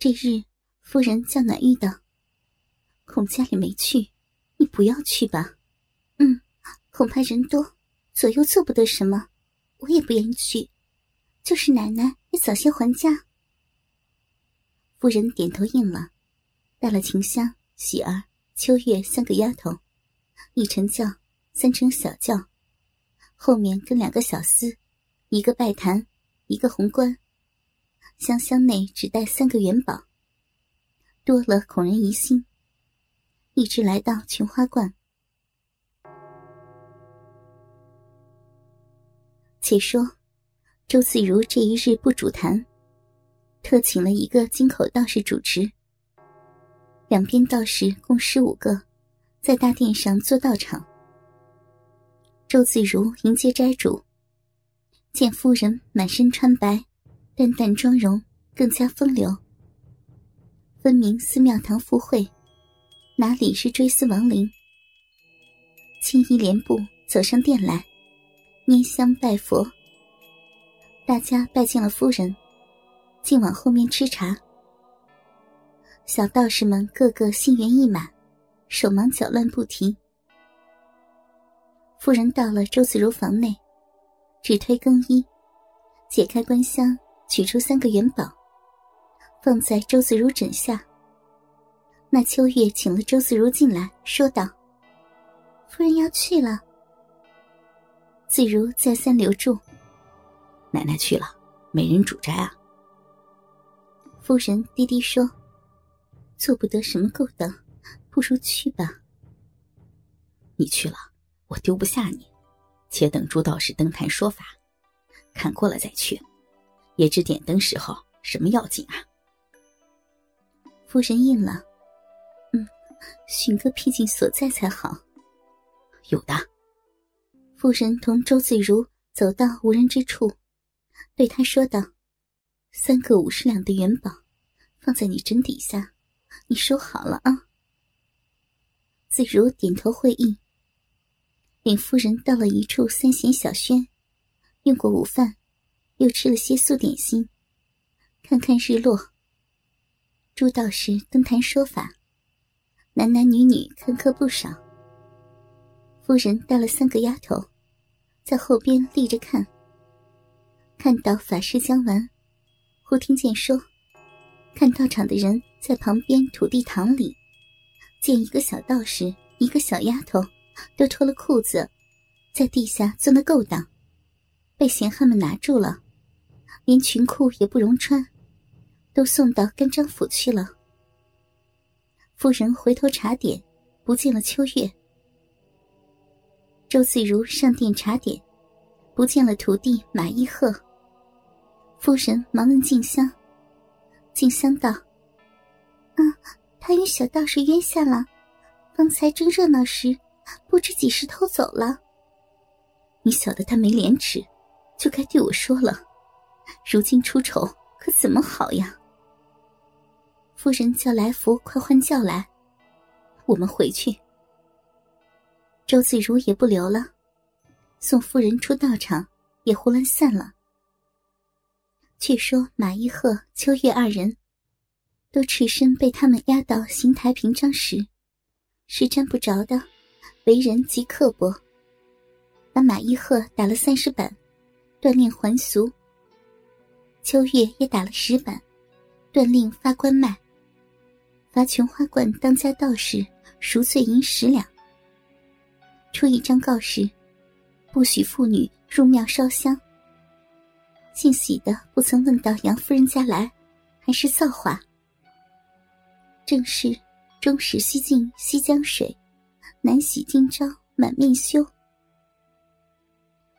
这日，夫人叫暖玉道：“孔家里没去，你不要去吧。”“嗯，恐怕人多，左右做不得什么，我也不愿意去。就是奶奶也早些还家。”夫人点头应了，带了秦香、喜儿、秋月三个丫头，一乘轿，三乘小轿，后面跟两个小厮，一个拜坛，一个红冠。香箱内只带三个元宝，多了恐人疑心。一直来到琼花观。且说，周自如这一日不主坛，特请了一个金口道士主持。两边道士共十五个，在大殿上做道场。周自如迎接斋主，见夫人满身穿白。淡淡妆容更加风流，分明寺庙堂赴会，哪里是追思亡灵？青衣连步走上殿来，拈香拜佛。大家拜见了夫人，竟往后面吃茶。小道士们个个心猿意马，手忙脚乱不停。夫人到了周子如房内，只推更衣，解开官箱。取出三个元宝，放在周子如枕下。那秋月请了周子如进来，说道：“夫人要去了。”子如再三留住：“奶奶去了，没人主斋啊。”夫人低低说：“做不得什么勾当，不如去吧。”你去了，我丢不下你，且等朱道士登坛说法，看过了再去。也知点灯时候什么要紧啊？夫人应了，嗯，寻个僻静所在才好。有的。夫人同周自如走到无人之处，对他说道：“三个五十两的元宝，放在你枕底下，你收好了啊。”自如点头会意，领夫人到了一处三闲小轩，用过午饭。又吃了些素点心，看看日落。朱道士登坛说法，男男女女看客不少。夫人带了三个丫头，在后边立着看。看到法师将完，忽听见说，看到场的人在旁边土地堂里，见一个小道士，一个小丫头，都脱了裤子，在地下做那勾当，被闲汉们拿住了。连裙裤也不容穿，都送到干张府去了。夫人回头查点，不见了秋月。周自如上殿查点，不见了徒弟马一鹤。夫人忙问静香，静香道：“啊，他与小道士约下了，方才正热闹时，不知几时偷走了。你晓得他没廉耻，就该对我说了。”如今出丑，可怎么好呀？夫人叫来福快换轿来，我们回去。周自如也不留了，送夫人出道场，也胡乱散了。却说马一鹤、秋月二人，都赤身被他们押到刑台平章时，是沾不着的，为人极刻薄，把马一鹤打了三十板，锻炼还俗。秋月也打了十板，断令发官卖。罚琼花观当家道士赎罪银十两。出一张告示，不许妇女入庙烧香。姓喜的不曾问到杨夫人家来，还是造化。正是中使西进西江水，难洗今朝满面羞。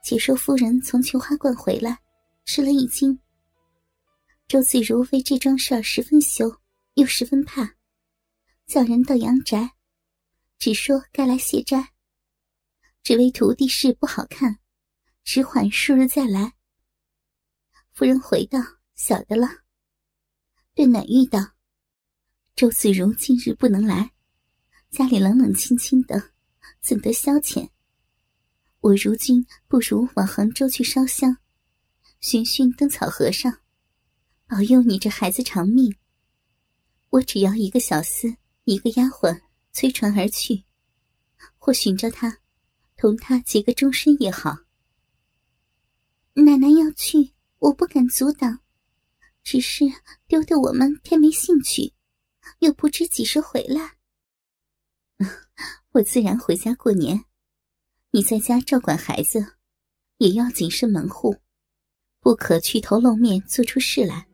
且说夫人从琼花观回来，吃了一惊。周自如为这桩事儿十分羞，又十分怕，叫人到阳宅，只说该来谢斋。只为徒弟事不好看，只缓数日再来。夫人回道：“晓得了。”对暖玉道：“周自如今日不能来，家里冷冷清清的，怎得消遣？我如今不如往杭州去烧香，寻寻灯草和尚。”保佑你这孩子长命。我只要一个小厮，一个丫鬟，催船而去，或寻着他，同他结个终身也好。奶奶要去，我不敢阻挡，只是丢得我们天没兴趣，又不知几时回来。我自然回家过年，你在家照管孩子，也要谨慎门户，不可去头露面做出事来。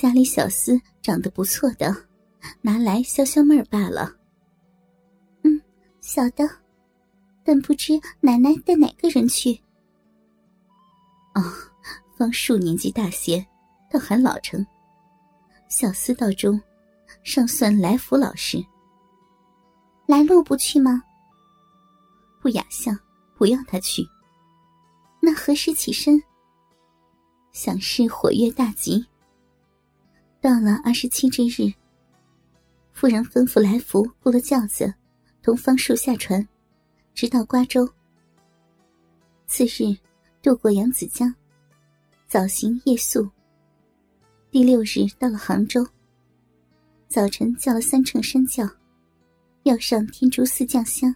家里小厮长得不错的，拿来消消闷儿罢了。嗯，晓得，但不知奶奶带哪个人去。哦，方树年纪大些，倒还老成。小厮道中，尚算来福老实。来路不去吗？不雅相，不要他去。那何时起身？想是火月大吉。到了二十七这日，夫人吩咐来福雇了轿子，同方树下船，直到瓜州。次日渡过扬子江，早行夜宿。第六日到了杭州，早晨叫了三乘山轿。要上天竺寺降香。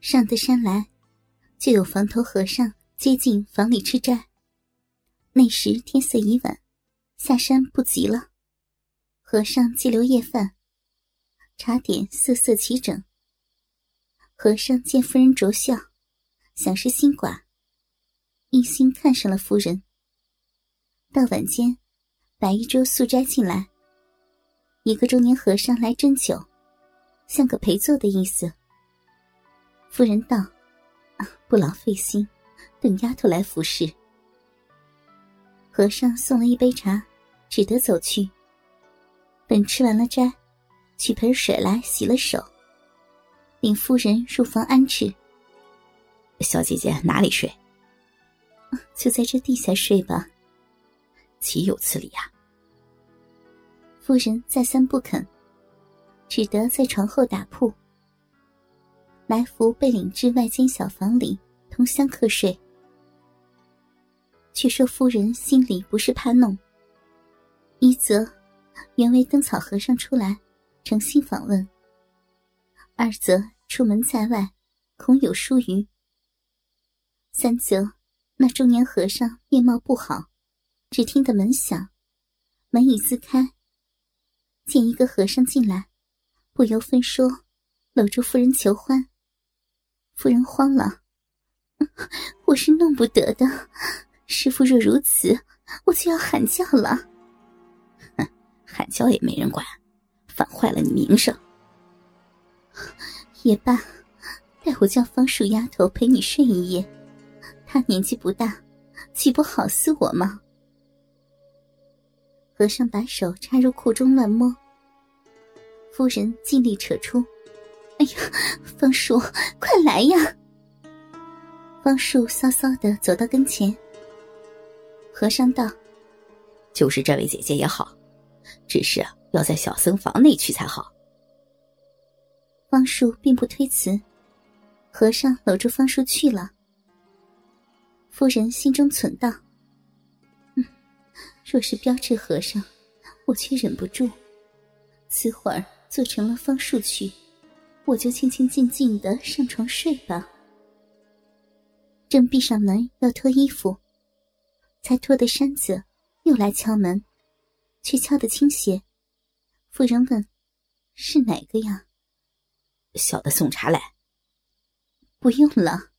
上得山来，就有房头和尚接进房里吃斋。那时天色已晚，下山不急了。和尚既留夜饭，茶点色色齐整。和尚见夫人着笑，想是新寡，一心看上了夫人。到晚间，摆一桌素斋进来，一个中年和尚来斟酒。像个陪坐的意思。夫人道：“不劳费心，等丫头来服侍。”和尚送了一杯茶，只得走去。等吃完了斋，取盆水来洗了手，领夫人入房安置。小姐姐哪里睡？就在这地下睡吧。岂有此理呀！夫人再三不肯。只得在床后打铺，来福被领至外间小房里同香客睡。却说夫人心里不是怕弄，一则原为灯草和尚出来诚心访问；二则出门在外，恐有疏虞；三则那中年和尚面貌不好，只听得门响，门已自开，见一个和尚进来。不由分说，搂住夫人求欢。夫人慌了，我是弄不得的。师傅若如此，我就要喊叫了。哼，喊叫也没人管，反坏了你名声。也罢，待我叫方树丫头陪你睡一夜。她年纪不大，岂不好似我吗？和尚把手插入裤中乱摸。夫人尽力扯出，哎呀，方叔，快来呀！方树骚骚的走到跟前。和尚道：“就是这位姐姐也好，只是要在小僧房内去才好。”方树并不推辞，和尚搂住方树去了。夫人心中忖道：“嗯，若是标致和尚，我却忍不住。此会儿。”做成了方树去，我就清清静静的上床睡吧。正闭上门要脱衣服，才脱的衫子又来敲门，却敲得倾斜。夫人问：“是哪个呀？”小的送茶来。不用了，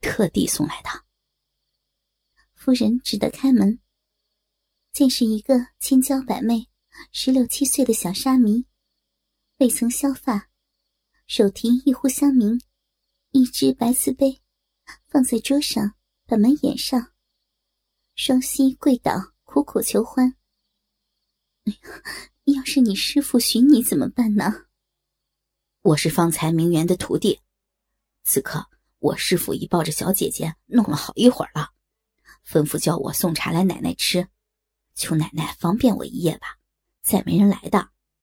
特地送来的。夫人只得开门，见是一个千娇百媚、十六七岁的小沙弥。未曾削发，手提一壶香茗，一只白瓷杯，放在桌上，把门掩上。双膝跪倒，苦苦求欢。哎呀，要是你师傅寻你怎么办呢？我是方才名媛的徒弟，此刻我师傅已抱着小姐姐弄了好一会儿了，吩咐叫我送茶来奶奶吃，求奶奶方便我一夜吧，再没人来的。